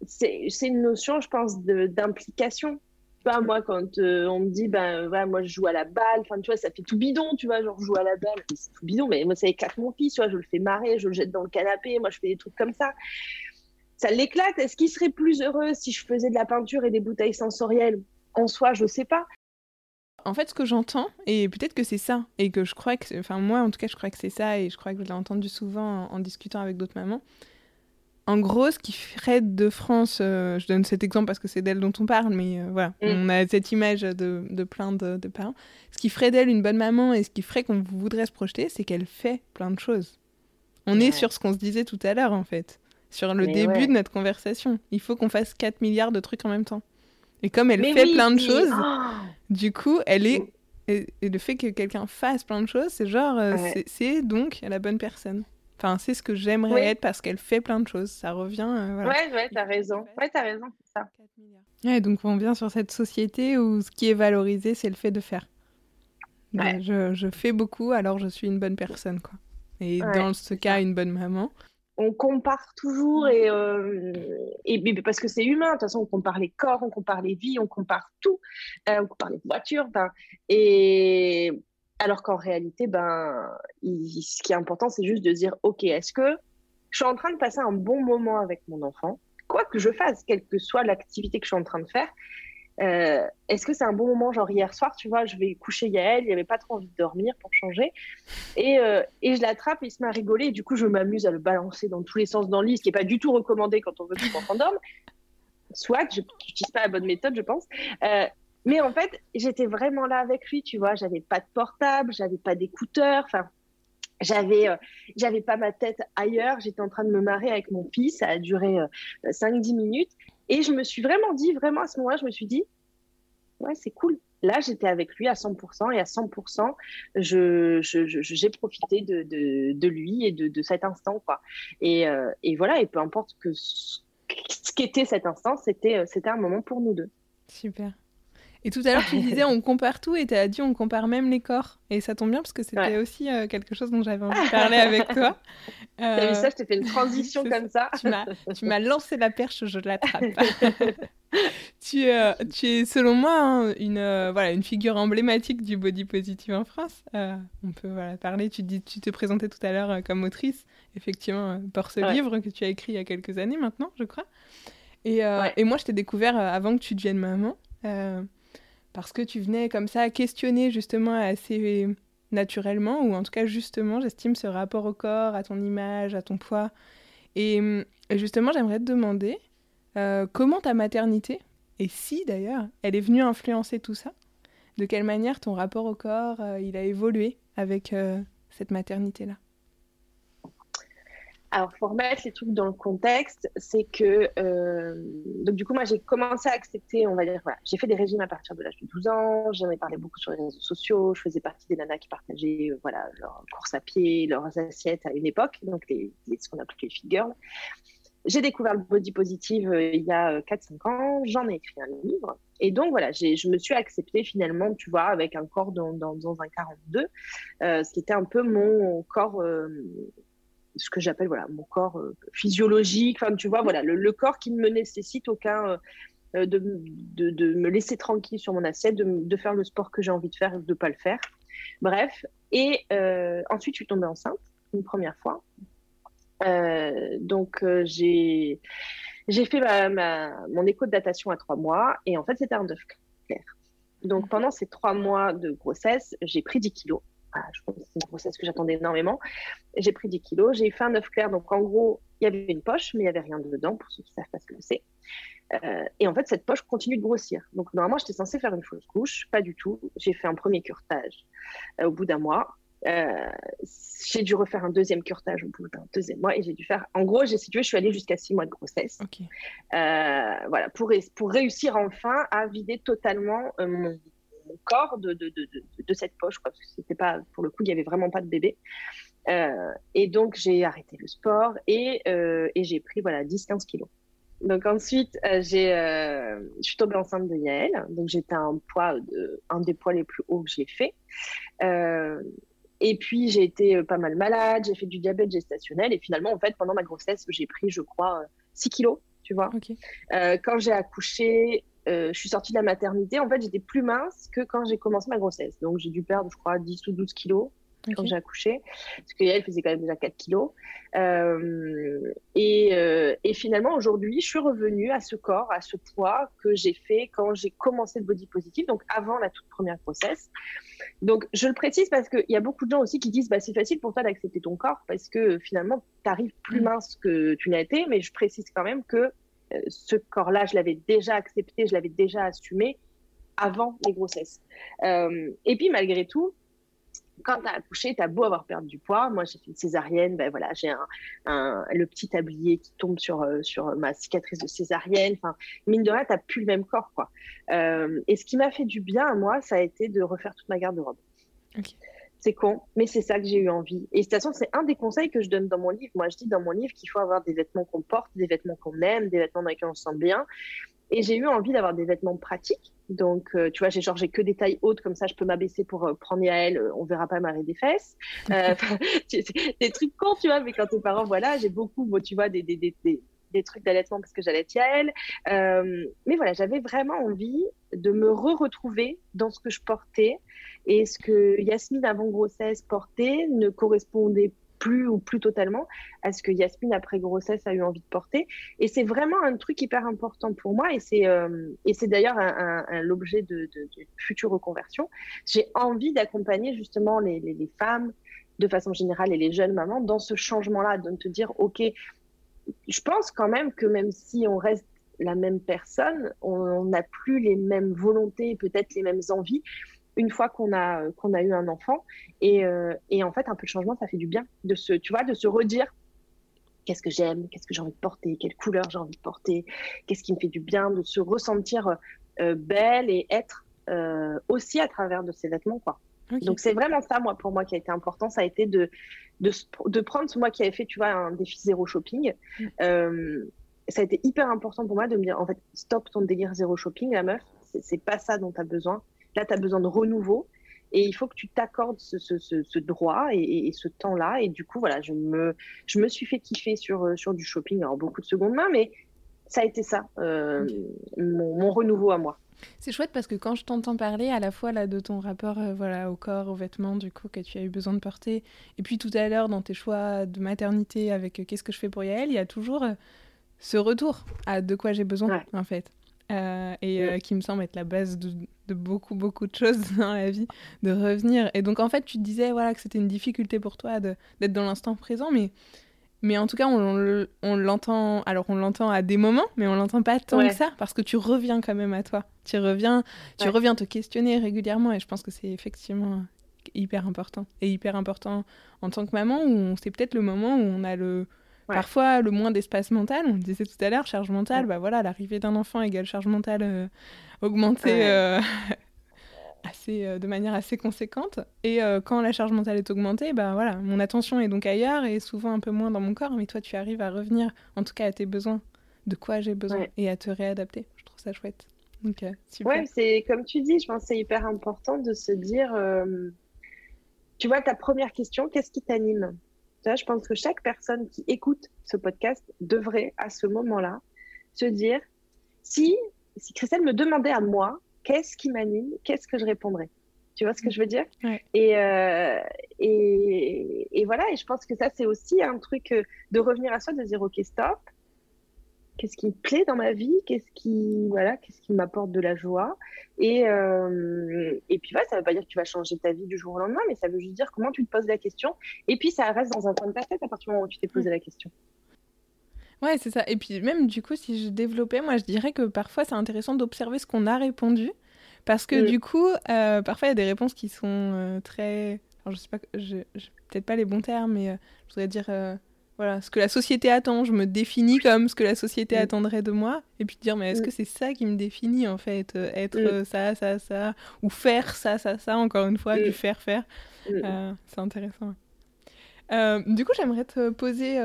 c'est une notion, je pense, d'implication. Vois, moi, quand euh, on me dit, ben, voilà, moi, je joue à la balle, enfin, tu vois, ça fait tout bidon, tu vois, genre, je joue à la balle, c'est tout bidon, mais moi, ça éclate mon fils, tu vois, je le fais marrer, je le jette dans le canapé, moi, je fais des trucs comme ça. Ça l'éclate. Est-ce qu'il serait plus heureux si je faisais de la peinture et des bouteilles sensorielles? En soi, je sais pas. En fait, ce que j'entends, et peut-être que c'est ça, et que je crois que, enfin moi en tout cas, je crois que c'est ça, et je crois que je l'ai entendu souvent en, discutant avec d'autres mamans. En gros, ce qui ferait de France, euh, je donne cet exemple parce que c'est d'elle dont on parle, mais euh, voilà, mm. on a cette image de, de plein de, parents. Ce qui ferait d'elle une bonne maman et ce qui ferait qu'on voudrait se projeter, c'est qu'elle fait plein de choses. On est sur ce qu'on se disait tout à l'heure, en fait, sur le début de notre conversation. Il faut qu'on fasse 4 milliards de trucs en même temps. Et comme elle fait plein de choses, oh du coup, elle est. Et, le fait que quelqu'un fasse plein de choses, c'est genre. Euh, c'est donc la bonne personne. Enfin, c'est ce que j'aimerais être parce qu'elle fait plein de choses. Ça revient. Euh, voilà. Ouais, ouais, t'as raison. Ouais, t'as raison, c'est ça. Ouais, donc on vient sur cette société où ce qui est valorisé, c'est le fait de faire. Je, je, fais beaucoup, alors je suis une bonne personne, quoi. Et dans ce cas, une bonne maman on compare toujours et, euh, et, parce que c'est humain. De toute façon, on compare les corps, on compare les vies, on compare tout, euh, on compare les voitures. Ben, et alors qu'en réalité, ben, ce qui est important, c'est juste de dire, ok, est-ce que je suis en train de passer un bon moment avec mon enfant, quoi que je fasse, quelle que soit l'activité que je suis en train de faire, euh, est-ce que c'est un bon moment, genre hier soir, tu vois, je vais coucher Yael, il n'y avait pas trop envie de dormir pour changer. Et, euh, et je l'attrape il se met à rigoler. Du coup, je m'amuse à le balancer dans tous les sens dans le lit, ce qui n'est pas du tout recommandé quand on veut que l'enfant dorme. Soit, je n'utilise pas la bonne méthode, je pense. Euh, mais en fait, j'étais vraiment là avec lui, tu vois. J'avais pas de portable, j'avais pas d'écouteurs. Enfin, j'avais j'avais pas ma tête ailleurs j'étais en train de me marrer avec mon fils ça a duré 5-10 minutes et je me suis vraiment dit, vraiment à ce moment-là, je me suis dit, ouais, c'est cool. Là, j'étais avec lui à 100% et à 100%, j'ai je, profité de, de, lui et de, de, cet instant. Quoi. Et, euh, et, voilà, et peu importe que ce qu'était cet instant, c'était euh, un moment pour nous deux. Super. Et tout à l'heure, tu (laughs) disais on compare tout et tu as dit on compare même les corps. Et ça tombe bien parce que c'était aussi euh, quelque chose dont j'avais envie de parler avec (laughs) toi. Euh, T'as vu ça Je t'ai fait une transition comme ça. Tu m'as lancé la perche, je l'attrape. (laughs) tu, euh, tu es, selon moi, hein, une, euh, voilà, une figure emblématique du body positive en France. on peut voilà, parler. Tu, dis, tu te présentais tout à l'heure comme autrice, effectivement, pour ce livre que tu as écrit il y a quelques années maintenant, je crois. Et, et moi, je t'ai découvert avant que tu deviennes maman parce que tu venais comme ça questionner justement assez naturellement, ou en tout cas justement, j'estime ce rapport au corps, à ton image, à ton poids. Et, justement, j'aimerais te demander euh, comment ta maternité, et si d'ailleurs, elle est venue influencer tout ça, de quelle manière ton rapport au corps, euh, il a évolué avec euh, cette maternité-là? Alors, pour remettre les trucs dans le contexte, c'est que, euh, donc du coup, moi, j'ai commencé à accepter, on va dire, voilà, j'ai fait des régimes à partir de l'âge de 12 ans, j'en ai parlé beaucoup sur les réseaux sociaux, je faisais partie des nanas qui partageaient, euh, voilà, leurs courses à pied, leurs assiettes à une époque, donc ce qu'on appelle les fit. J'ai découvert le body positive euh, il y a 4-5 ans, j'en ai écrit un livre. Et donc, voilà, je me suis acceptée finalement, tu vois, avec un corps dans, dans un 42, ce qui était un peu mon corps ce que j'appelle voilà mon corps euh, physiologique. Enfin, tu vois, voilà, le, corps qui ne me nécessite aucun euh, de, de, de, me laisser tranquille sur mon assiette, de, de faire le sport que j'ai envie de faire et de pas le faire. Bref. Et euh, ensuite, je suis tombée enceinte une première fois. donc, j'ai j'ai fait ma, mon écho de datation à trois mois et en fait, c'était un œuf clair. Donc, pendant ces trois mois de grossesse, j'ai pris 10 kilos. Ah, je pense que c'est une grossesse que j'attendais énormément. J'ai pris 10 kilos, j'ai fait un œuf clair. Donc, en gros, il y avait une poche, mais il n'y avait rien dedans, pour ceux qui ne savent pas ce que c'est. Euh, et en fait, cette poche continue de grossir. Donc, normalement, j'étais censée faire une fausse couche. Pas du tout. J'ai fait un premier curtage euh, au bout d'un mois. j'ai dû refaire un deuxième curtage au bout d'un deuxième mois et j'ai dû faire. En gros, j'ai situé, je suis allée jusqu'à six mois de grossesse. voilà, pour, pour réussir enfin à vider totalement mon, corps de, de, de, de, cette poche, parce que c'était pas, pour le coup, il y avait vraiment pas de bébé. Euh, et donc, j'ai arrêté le sport et, euh, et j'ai pris voilà, 10-15 kilos. Donc ensuite, euh, j'ai, je suis tombée enceinte de Yael. Donc j'étais un poids, de, un des poids les plus hauts que j'ai fait. et puis j'ai été pas mal malade, j'ai fait du diabète gestationnel. Et finalement, en fait, pendant ma grossesse, j'ai pris, je crois, 6 kilos, tu vois. quand j'ai accouché, je suis sortie de la maternité. En fait, j'étais plus mince que quand j'ai commencé ma grossesse. Donc j'ai dû perdre, je crois, 10 ou 12 kilos quand j'ai accouché, parce qu'elle faisait quand même déjà 4 kilos. Euh, et, euh, et, finalement, aujourd'hui, je suis revenue à ce corps, à ce poids que j'ai fait quand j'ai commencé le body positive, donc avant la toute première grossesse. Donc, je le précise parce qu'il y a beaucoup de gens aussi qui disent bah, c'est facile pour toi d'accepter ton corps parce que finalement, tu arrives plus mm. mince que tu n'as été, mais je précise quand même que euh, ce corps-là, je l'avais déjà accepté, je l'avais déjà assumé avant les grossesses. et puis, malgré tout, quand tu as accouché, tu as beau avoir perdu du poids. Moi, j'ai fait une césarienne, ben voilà, j'ai le petit tablier qui tombe sur, euh, sur ma cicatrice de césarienne. Enfin, mine de rien, tu plus le même corps. quoi. Euh, et ce qui m'a fait du bien à moi, ça a été de refaire toute ma garde-robe. C'est con, mais c'est ça que j'ai eu envie. Et de toute façon, c'est un des conseils que je donne dans mon livre. Moi, je dis dans mon livre qu'il faut avoir des vêtements qu'on porte, des vêtements qu'on aime, des vêtements dans lesquels on se sent bien. Et j'ai eu envie d'avoir des vêtements pratiques. Donc, euh, tu vois, j'ai j'ai que des tailles hautes, comme ça, je peux m'abaisser pour euh, prendre à elle. Euh, on verra pas marrer des fesses. (laughs) des trucs cons, tu vois, mais quand tes parents, voilà, j'ai beaucoup, tu vois, des, des trucs d'allaitement parce que j'allais à elle. mais voilà, j'avais vraiment envie de me re-retrouver dans ce que je portais. Et ce que Yasmine avant grossesse portait ne correspondait plus ou plus totalement à ce que Yasmine après grossesse a eu envie de porter. Et c'est vraiment un truc hyper important pour moi et c'est euh, et c'est d'ailleurs un, l'objet de, de, future reconversion. J'ai envie d'accompagner justement les, les, femmes de façon générale et les jeunes mamans dans ce changement-là, de te dire ok, je pense quand même que même si on reste la même personne, on n'a plus les mêmes volontés, peut-être les mêmes envies une fois qu'on a, qu'on a eu un enfant. Et, euh, et, en fait, un peu de changement, ça fait du bien de se, tu vois, de se redire qu'est-ce que j'aime, qu'est-ce que j'ai envie de porter, quelle couleur j'ai envie de porter, qu'est-ce qui me fait du bien, de se ressentir euh, belle et être euh, aussi à travers de ces vêtements, quoi. Donc c'est vraiment ça, moi, pour moi, qui a été important, ça a été de, de, de prendre ce mois qui avait fait, tu vois, un défi zéro shopping. Mm. ça a été hyper important pour moi de me dire, en fait, stop ton délire zéro shopping, la meuf, c'est pas ça dont tu as besoin. Là, tu as besoin de renouveau. Et il faut que tu t'accordes ce, droit et, ce temps-là. Et du coup, voilà, je me, je me suis fait kiffer sur, euh, sur du shopping, alors beaucoup de secondes main, mais ça a été ça, euh, mon, renouveau à moi. C'est chouette parce que quand je t'entends parler à la fois là de ton rapport euh, voilà au corps, aux vêtements du coup que tu as eu besoin de porter, et puis tout à l'heure dans tes choix de maternité avec qu'est-ce que je fais pour Yael, il y a toujours ce retour à de quoi j'ai besoin en fait. Euh, et euh, qui me semble être la base de, beaucoup, beaucoup de choses (laughs) dans la vie, de revenir. Et donc, en fait, tu te disais voilà, que c'était une difficulté pour toi d'être dans l'instant présent, mais, mais en tout cas, on, on l'entend, alors on l'entend à des moments, mais on l'entend pas tant que ça, parce que tu reviens quand même à toi. Tu reviens, tu reviens te questionner régulièrement, et je pense que c'est effectivement hyper important. Et hyper important en tant que maman, où c'est peut-être le moment où on a le Parfois, le moins d'espace mental, on le disait tout à l'heure, charge mentale, bah voilà, l'arrivée d'un enfant égale charge mentale euh, augmentée euh, (laughs) assez, euh, de manière assez conséquente. Et quand la charge mentale est augmentée, bah voilà, mon attention est donc ailleurs et souvent un peu moins dans mon corps, mais toi, tu arrives à revenir, en tout cas, à tes besoins, de quoi j'ai besoin, et à te réadapter. Je trouve ça chouette. Donc, super. Ouais, c'est comme tu dis, je pense que c'est hyper important de se dire, tu vois, ta première question, qu'est-ce qui t'anime? Je pense que chaque personne qui écoute ce podcast devrait, à ce moment-là, se dire si, si Christelle me demandait à moi qu'est-ce qui m'anime, qu'est-ce que je répondrais. Tu vois ce que je veux dire? Et, euh, et, et, voilà, et je pense que ça, c'est aussi un truc euh, de revenir à soi, de dire, OK, stop, qu'est-ce qui me plaît dans ma vie, qu'est-ce qui voilà, qu'est-ce qui m'apporte de la joie? Et, euh, et puis voilà, ça ne veut pas dire que tu vas changer ta vie du jour au lendemain, mais ça veut juste dire comment tu te poses la question. Et puis ça reste dans un coin de ta tête à partir du moment où tu t'es posé la question. Ouais, c'est ça. Et puis même du coup, si je développais, moi je dirais que parfois c'est intéressant d'observer ce qu'on a répondu. Parce que du coup, euh, parfois il y a des réponses qui sont euh, très alors je sais pas, je, peut-être pas les bons termes, mais je voudrais dire voilà, ce que la société attend, je me définis comme ce que la société attendrait de moi, et puis dire, mais est-ce que c'est ça qui me définit en fait euh, Être euh, ça, ça, ça, ou faire ça, ça, ça, encore une fois, du faire, faire. Euh, c'est intéressant. du coup, j'aimerais te poser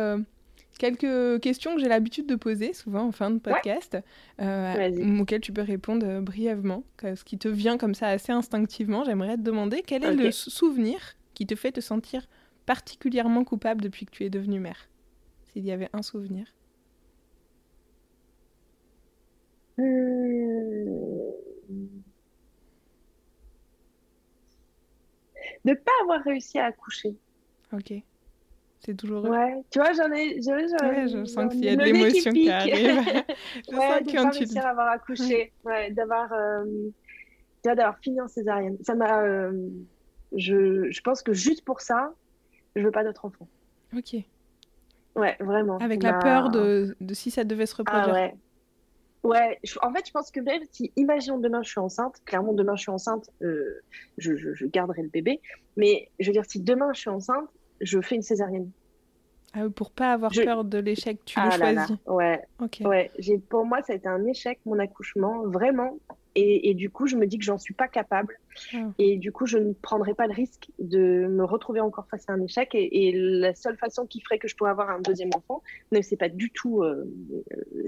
quelques questions que j'ai l'habitude de poser souvent en fin de podcast, auxquelles tu peux répondre brièvement, ce qui te vient comme ça assez instinctivement. J'aimerais te demander quel est le souvenir qui te fait te sentir particulièrement coupable depuis que tu es devenue mère? S'il y avait un souvenir. De Ne pas avoir réussi à accoucher. Ok. C'est douloureux. Ouais, tu vois, j'en ai. Ouais, je sens qu'il y a de l'émotion qui, arrive. (laughs) (laughs) je ouais, sens de pas réussir à avoir accouché. Ouais, d'avoir. Euh... d'avoir fini en césarienne. Ça m'a. Euh, je, je pense que juste pour ça, je veux pas d'autres enfants. Ok. Ouais, vraiment. Avec la peur de, de, si ça devait se reproduire. Ah ouais. Ouais, en fait, je pense que même si, imaginons demain je suis enceinte, clairement demain je suis enceinte, euh, je, je, garderai le bébé. Mais je veux dire, si demain je suis enceinte, je fais une césarienne. Ah, pour pas avoir peur de l'échec, tu ah le choisis. Ouais. Ok. Ouais. Pour moi, ça a été un échec, mon accouchement, vraiment. Et, du coup, je me dis que j'en suis pas capable. Ah. Et du coup, je ne prendrai pas le risque de me retrouver encore face à un échec. Et, la seule façon qui ferait que je pourrais avoir un deuxième enfant, ne c'est pas du tout, euh,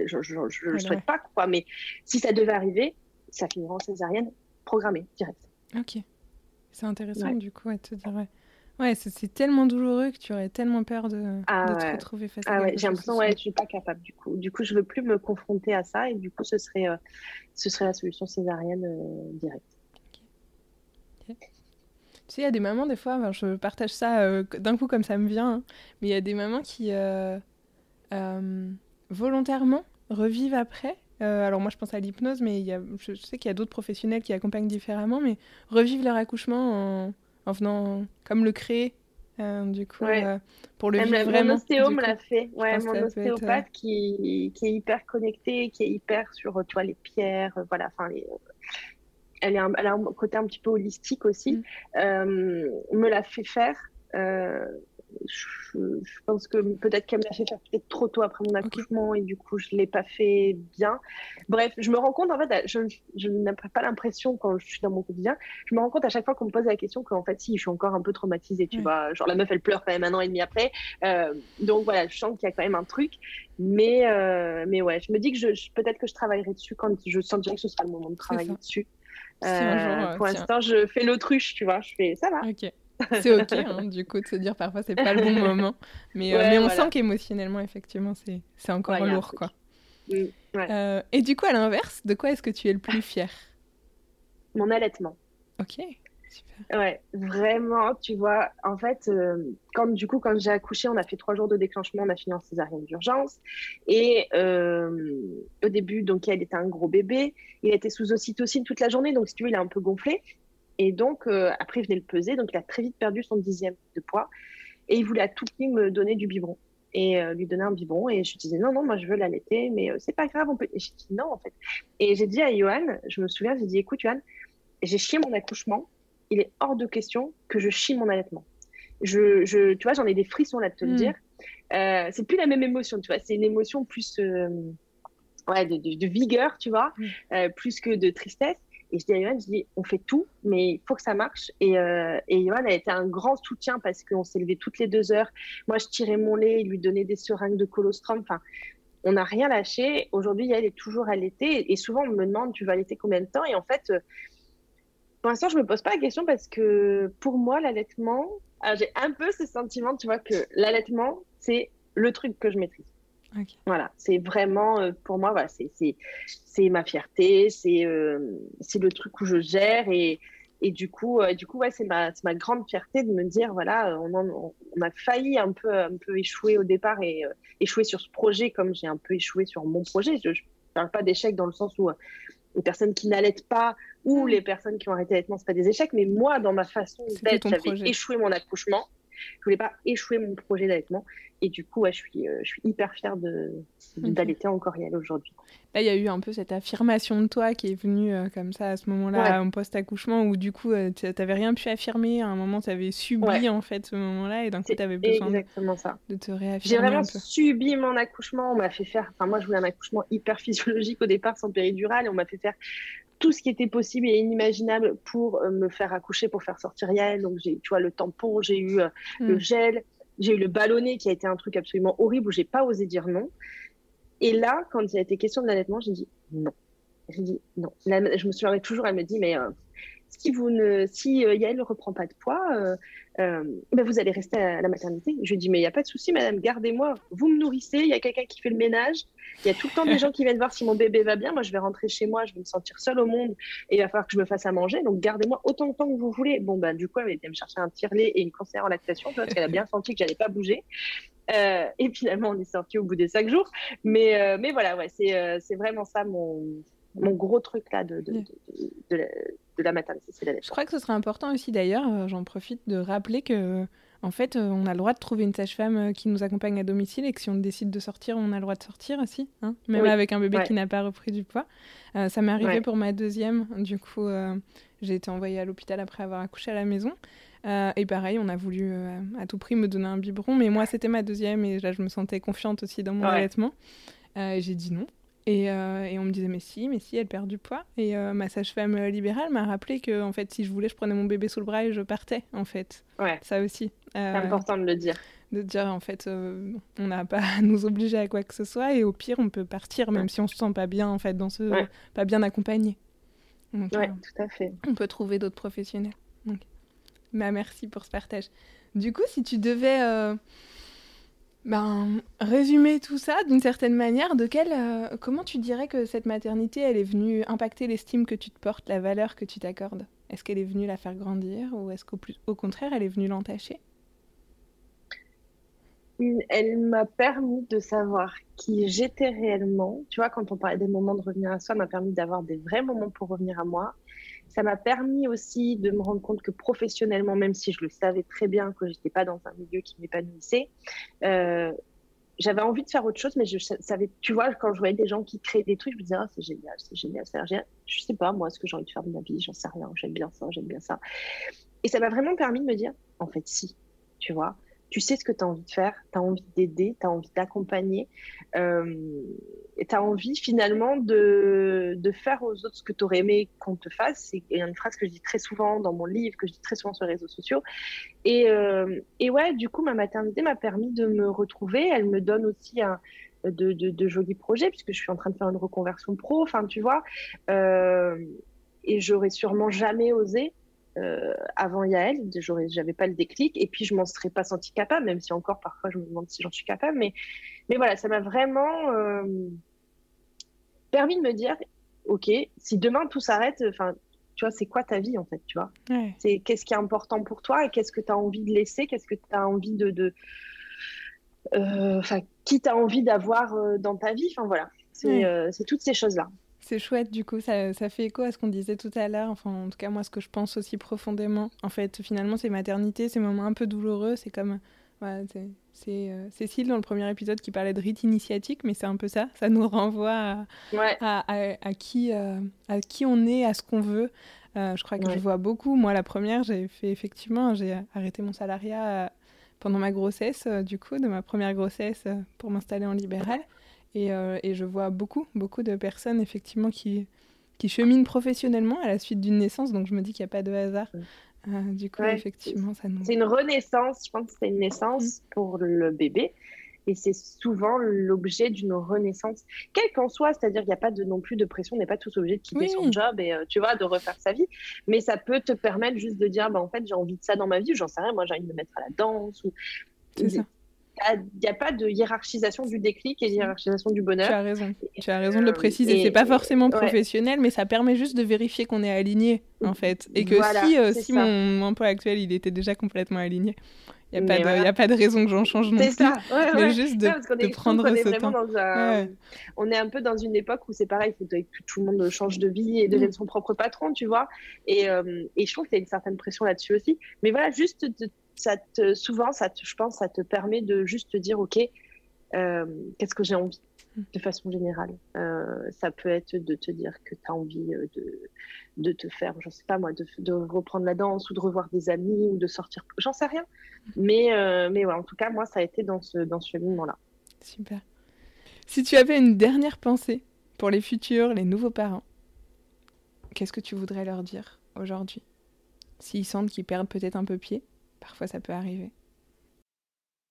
je ne le souhaite pas, quoi. Mais si ça devait arriver, ça finira en césarienne programmée, direct. Ok. C'est intéressant, du coup, à te dire, ouais. C'est tellement douloureux que tu aurais tellement peur de, ah te retrouver face ah à ouais, J'ai l'impression ouais, je suis pas capable du coup. Du coup, je veux plus me confronter à ça et du coup, ce serait, euh, ce serait la solution césarienne euh, directe. Tu sais, il y a des mamans, des fois, je partage ça euh, d'un coup comme ça me vient, hein, mais il y a des mamans qui volontairement revivent après. alors moi, je pense à l'hypnose, mais y a, je, sais qu'il y a d'autres professionnels qui accompagnent différemment, mais revivent leur accouchement en en venant comme le créer. Euh, du coup, euh, pour le vivre vraiment. Mon ostéo me l'a fait. Ouais, mon ostéopathe euh, qui, qui, est hyper connecté, qui est hyper sur tu vois, les pierres, voilà, enfin elle, est elle a un côté un petit peu holistique aussi, mm. me l'a fait faire je, pense que peut-être qu'elle me l'a fait faire peut-être trop tôt après mon accouchement et du coup je l'ai pas fait bien. Bref, je me rends compte en fait, je, je n'ai pas l'impression quand je suis dans mon quotidien, je me rends compte à chaque fois qu'on me pose la question qu'en fait si je suis encore un peu traumatisée, tu vois, genre la meuf elle pleure quand même un an et demi après, euh, donc voilà, je sens qu'il y a quand même un truc, mais euh, mais ouais, je me dis que je, peut-être que je travaillerai dessus quand je sentirai que ce sera le moment de travailler dessus. Euh, pour l'instant, je fais l'autruche, tu vois, je fais ça va. Ok. (laughs) c'est ok, hein, du coup, de se dire parfois c'est pas le bon (laughs) moment. Mais, euh, mais on sent qu'émotionnellement, effectivement, c'est encore lourd. quoi. Euh, et du coup, à l'inverse, de quoi est-ce que tu es le plus fier? Mon allaitement. Ok. Super. Ouais, vraiment, tu vois, en fait, euh, quand du coup, quand j'ai accouché, on a fait trois jours de déclenchement, on a fini en césarienne d'urgence. Et au début, donc, elle était un gros bébé. Il était sous ocytocine toute la journée, donc si tu veux, il a un peu gonflé. Et donc, euh, après, il venait le peser. Donc, il a très vite perdu son dixième de poids. Et il voulait à tout prix me donner du biberon et euh, lui donner un biberon. Et je disais, non, non, moi, je veux l'allaiter, mais euh, c'est pas grave. On peut... Et j'ai dit, non, en fait. Et j'ai dit à Johan, je me souviens, j'ai dit, écoute, Johan, j'ai chié mon accouchement. Il est hors de question que je chie mon allaitement. Je, je, tu vois, j'en ai des frissons là de te le hmm. dire. Euh, c'est plus la même émotion, tu vois. C'est une émotion plus ouais, de, de, vigueur, tu vois, hmm. plus que de tristesse. Et je dis à Yoann, je dis, on fait tout, mais il faut que ça marche. Et, euh, et a été un grand soutien parce qu'on s'est levé toutes les deux heures. Moi, je tirais mon lait, il lui donnait des seringues de colostrum. Enfin, on n'a rien lâché. Aujourd'hui, elle est toujours allaitée. Et souvent, on me demande, tu vas allaiter combien de temps? Et en fait, euh, pour l'instant, je me pose pas la question parce que pour moi, l'allaitement, j'ai un peu ce sentiment, tu vois, que l'allaitement, c'est le truc que je maîtrise. Voilà, c'est vraiment, euh, pour moi, voilà, c'est ma fierté, euh, c'est le truc où je gère et, et du coup, euh, du coup ouais, c'est ma, ma grande fierté de me dire, voilà, on, on, a failli un peu, un peu échouer au départ et échouer sur ce projet comme j'ai un peu échoué sur mon projet. Je ne parle pas d'échec dans le sens où les personnes qui n'allaitent pas ou mm. les personnes qui ont arrêté l'allaitement, ce pas des échecs, mais moi, dans ma façon d'être, j'avais échoué mon accouchement. Je voulais pas échouer mon projet d'allaitement. Et du coup, je, suis, euh, je suis hyper fière d'allaiter encore Yael aujourd'hui. Là, il y a eu un peu cette affirmation de toi qui est venue euh, comme ça à ce moment-là, en post-accouchement, où du coup, euh, tu n'avais rien pu affirmer. À un moment, tu avais subi en fait ce moment-là, et d'un coup, tu avais besoin de, de, te réaffirmer. J'ai vraiment subi mon accouchement. On m'a fait faire. Enfin, moi, je voulais un accouchement hyper physiologique au départ, sans péridurale, et on m'a fait faire tout ce qui était possible et inimaginable pour me faire accoucher, pour faire sortir Yael. Donc, j'ai, tu vois, le tampon, j'ai eu le hmm. gel, j'ai eu le ballonné qui a été un truc absolument horrible où j'ai pas osé dire non. Et là, quand il a été question de l'allaitement, j'ai dit non. J'ai dit non. je me souviens toujours, elle me dit, mais euh, si, vous ne, si euh, Yael ne reprend pas de poids, euh, euh, ben vous allez rester à la maternité. Je lui dis, mais il n'y a pas de souci, madame, gardez-moi. Vous me nourrissez, il y a quelqu'un qui fait le ménage. Il y a tout le temps des (laughs) gens qui viennent voir si mon bébé va bien. Moi, je vais rentrer chez moi, je vais me sentir seule au monde et il va falloir que je me fasse à manger. Donc, gardez-moi autant de temps que vous voulez. Bon, ben, du coup, elle été me chercher un tire-lait et une conseillère en lactation parce qu'elle a bien senti que j'allais pas bouger. Euh, et finalement, on est sorti au bout des cinq jours. Mais, mais voilà, ouais, c'est, c'est vraiment ça mon, mon gros truc là de, de, de, de la maternité, c'est Je crois que ce serait important aussi d'ailleurs, euh, j'en profite de rappeler que en fait, euh, on a le droit de trouver une sage-femme euh, qui nous accompagne à domicile et que si on décide de sortir, on a le droit de sortir aussi, hein même avec un bébé qui n'a pas repris du poids. ça m'est arrivé pour ma deuxième, du coup, j'ai été envoyée à l'hôpital après avoir accouché à la maison. et pareil, on a voulu à tout prix me donner un biberon, mais moi c'était ma deuxième et là je me sentais confiante aussi dans mon allaitement. et j'ai dit non. Euh, et, on me disait, mais si, mais si, elle perd du poids. Et euh, ma sage-femme libérale m'a rappelé que, en fait, si je voulais, je prenais mon bébé sous le bras et je partais, en fait. Ouais. Ça aussi. Euh, c'est important de le dire. De dire, en fait, on n'a pas à nous obliger à quoi que ce soit. Et au pire, on peut partir, même si on se sent pas bien, en fait, dans ce. pas bien accompagné. Oui, tout à fait. On peut trouver d'autres professionnels. Donc, bah, merci pour ce partage. Du coup, si tu devais ben, résumer tout ça d'une certaine manière, de quelle, euh, comment tu dirais que cette maternité, elle est venue impacter l'estime que tu te portes, la valeur que tu t'accordes? Est-ce qu'elle est venue la faire grandir ou est-ce qu'au au contraire, elle est venue l'entacher? Elle m'a permis de savoir qui j'étais réellement. Tu vois, quand on parlait des moments de revenir à soi, m'a permis d'avoir des vrais moments pour revenir à moi ça m'a permis aussi de me rendre compte que professionnellement, même si je le savais très bien que j'étais pas dans un milieu qui m'épanouissait, euh, j'avais envie de faire autre chose, mais je savais, tu vois, quand je voyais des gens qui créaient des trucs, je me disais, ah, c'est génial, c'est génial, c'est génial. Je sais pas, moi, ce que j'ai envie de faire de ma vie, j'en sais rien, j'aime bien ça, j'aime bien ça. Et ça m'a vraiment permis de me dire, en fait, si, tu vois, tu sais ce que tu as envie de faire, tu as envie d'aider, tu as envie d'accompagner, euh, et tu as envie finalement de, de, faire aux autres ce que tu aurais aimé qu'on te fasse. C'est une phrase que je dis très souvent dans mon livre, que je dis très souvent sur les réseaux sociaux. Et, euh, et ouais, du coup, ma maternité m'a permis de me retrouver. Elle me donne aussi de, de, jolis projets, puisque je suis en train de faire une reconversion pro, enfin, tu vois. Euh, et j'aurais sûrement jamais osé euh, avant Yael, j'avais pas le déclic, et puis je m'en serais pas senti capable, même si encore parfois je me demande si j'en suis capable, mais, mais voilà, ça m'a vraiment euh, permis de me dire, ok, si demain tout s'arrête, enfin, tu vois, c'est quoi ta vie en fait, tu vois? C'est qu'est-ce qui est important pour toi et qu'est-ce que tu as envie de laisser, qu'est-ce que tu as envie de, de euh, enfin, qui t'as envie d'avoir dans ta vie, enfin voilà, c'est toutes ces choses là. C'est chouette, du coup, ça, ça, fait écho à ce qu'on disait tout à l'heure. Enfin, en tout cas, moi, ce que je pense aussi profondément. En fait, finalement, ces maternités, ces moments un peu douloureux, c'est comme. c'est euh, Cécile dans le premier épisode qui parlait de rite initiatique, mais c'est un peu ça. Ça nous renvoie à, à, qui, euh, à qui on est, à ce qu'on veut. Euh, je crois que je vois beaucoup. Moi, la première, j'ai fait effectivement, j'ai arrêté mon salariat pendant ma grossesse, du coup, de ma première grossesse, pour m'installer en libéral. Euh, et, je vois beaucoup, beaucoup de personnes effectivement qui, qui cheminent professionnellement à la suite d'une naissance, donc je me dis qu'il n'y a pas de hasard. Euh, du coup, effectivement, ça nous... C'est une renaissance, je pense que c'est une naissance mm. pour le bébé. Et c'est souvent l'objet d'une renaissance, quelle qu'en soit, c'est-à-dire qu'il n'y a pas de, non plus de pression, on n'est pas tous obligés de quitter son job et euh, tu vois, de refaire sa vie. Mais ça peut te permettre juste de dire, bah, en fait, j'ai envie de ça dans ma vie, j'en sais rien, moi j'ai envie de me mettre à la danse. Ou... C'est ça il n'y a pas de hiérarchisation du déclic et de hiérarchisation du bonheur. Tu as raison, tu as raison de le euh, préciser. C'est pas forcément professionnel, mais ça permet juste de vérifier qu'on est aligné, en fait. Et que si, euh, si mon emploi actuel, il était déjà complètement aligné, il n'y a, pas de, a pas de raison que j'en change non plus. Ça. mais juste de, de prendre ce temps. On est un peu dans une époque où c'est pareil, il faut que tout le monde change de vie et devienne mm. son propre patron, tu vois. Et, euh, et je trouve qu'il y a une certaine pression là-dessus aussi. Mais voilà, juste de ça te, souvent, ça te, je pense, ça te permet de juste te dire, OK, euh, qu'est-ce que j'ai envie de façon générale. Euh, ça peut être de te dire que tu as envie euh, de, de te faire, je sais pas moi, de, de, reprendre la danse ou de revoir des amis ou de sortir, j'en sais rien. Mais, mais ouais, en tout cas, moi, ça a été dans ce, dans ce cheminement-là. Super. Si tu avais une dernière pensée pour les futurs, les nouveaux parents, qu'est-ce que tu voudrais leur dire aujourd'hui? S'ils sentent qu'ils perdent peut-être un peu pied, parfois ça peut arriver.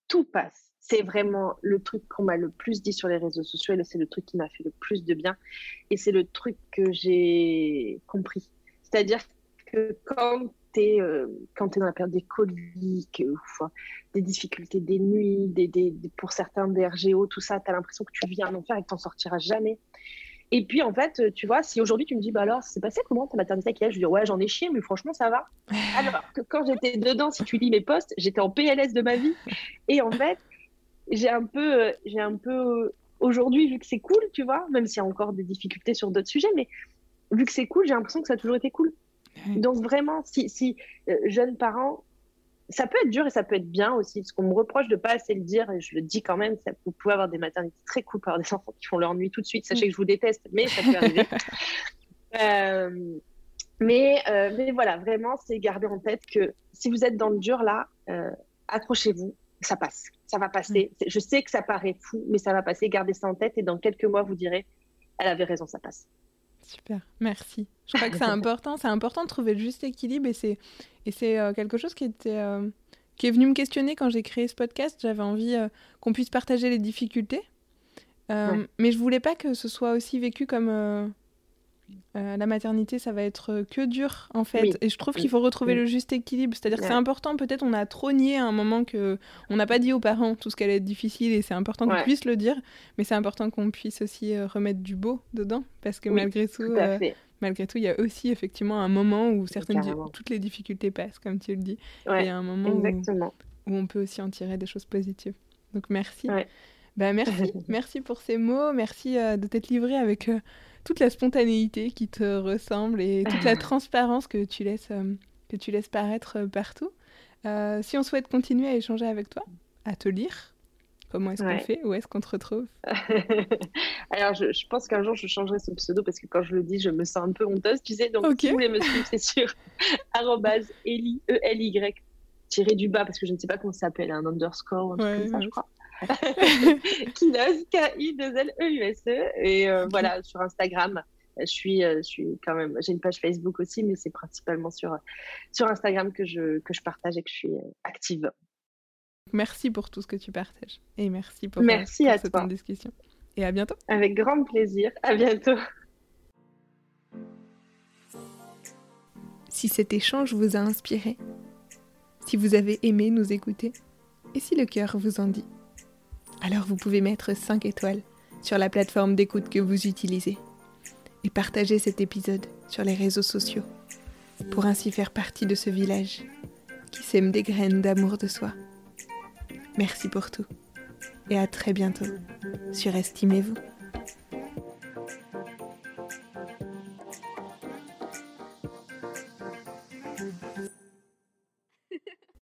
Tout passe c'est vraiment le truc qu'on m'a le plus dit sur les réseaux sociaux et c'est le truc qui m'a fait le plus de bien et c'est le truc que j'ai compris. C'est-à-dire que quand tu es, euh, dans la période des coliques, ou, des difficultés des nuits, des, pour certains des RGO, tout ça, tu as l'impression que tu vis un enfer et que tu n'en sortiras jamais. Et puis, en fait, tu vois, si aujourd'hui tu me dis, bah alors, c'est passé comment ta maternité qui Je dis, ouais, j'en ai chié, mais franchement, ça va. (sighs) Alors que quand j'étais dedans, si tu lis mes posts, j'étais en PLS de ma vie. Et en fait, j'ai un peu, euh, j'ai un peu euh, aujourd'hui, vu que c'est cool, tu vois, même s'il y a encore des difficultés sur d'autres sujets, mais vu que c'est cool, j'ai l'impression que ça a toujours été cool. Donc vraiment, si, si euh, jeunes parents, ça peut être dur et ça peut être bien aussi, parce qu'on me reproche de pas assez le dire, et je le dis quand même, ça, vous pouvez avoir des maternités très cool par des (laughs) enfants qui font leur nuit tout de suite, sachez que je vous déteste, mais ça peut arriver. (laughs) mais, mais voilà, vraiment, c'est garder en tête que si vous êtes dans le dur là, accrochez-vous, ça passe, ça va passer. Mm. Je sais que ça paraît fou, mais ça va passer. Gardez ça en tête et dans quelques mois, vous direz, elle avait raison, ça passe. Super, merci. Je crois que c'est (laughs) important, c'est important de trouver le juste équilibre et c'est et c'est euh, quelque chose qui était euh, qui est venu me questionner quand j'ai créé ce podcast. J'avais envie euh, qu'on puisse partager les difficultés, mais je voulais pas que ce soit aussi vécu comme euh, la maternité, ça va être que dur en fait. Et je trouve qu'il faut retrouver le juste équilibre. C'est-à-dire que c'est important, peut-être on a trop nié à un moment que on n'a pas dit aux parents tout ce qu'elle est difficile et c'est important qu'on puisse le dire, mais c'est important qu'on puisse aussi euh, remettre du beau dedans parce que malgré tout, euh, malgré tout, il y a aussi effectivement un moment où certaines toutes les difficultés passent, comme tu le dis. et il y a un moment où, où, on peut aussi en tirer des choses positives. Donc merci. Bah, merci, (laughs) merci pour ces mots, merci de t'être livré avec toute la spontanéité qui te ressemble et toute la (laughs) transparence que tu laisses, euh, que tu laisses paraître euh, partout. Euh, si on souhaite continuer à échanger avec toi, à te lire, comment est-ce qu'on fait? Où est-ce qu'on te retrouve? (laughs) Alors, je, pense qu'un jour, je changerai ce pseudo parce que quand je le dis, je me sens un peu honteuse, tu sais. Donc, si vous voulez me suivre, c'est sur (laughs) Eli, E-L-Y, tiré du bas, parce que je ne sais pas comment ça s'appelle, un underscore, un truc comme ça, je crois. (laughs) Kinos, K-I-2-L-E-U-S-E. E. Et euh, voilà, sur Instagram, je suis, euh, je suis quand même. J'ai une page Facebook aussi, mais c'est principalement sur, sur Instagram que je, que je partage et que je suis euh, active. Merci pour tout ce que tu partages. Et merci pour, merci à cette discussion. Et à bientôt. Avec grand plaisir. À bientôt. Si cet échange vous a inspiré, si vous avez aimé nous écouter, et si le cœur vous en dit, alors vous pouvez mettre 5 étoiles sur la plateforme d'écoute que vous utilisez et partager cet épisode sur les réseaux sociaux pour ainsi faire partie de ce village qui sème des graines d'amour de soi. Merci pour tout et à très bientôt sur Estimez-vous.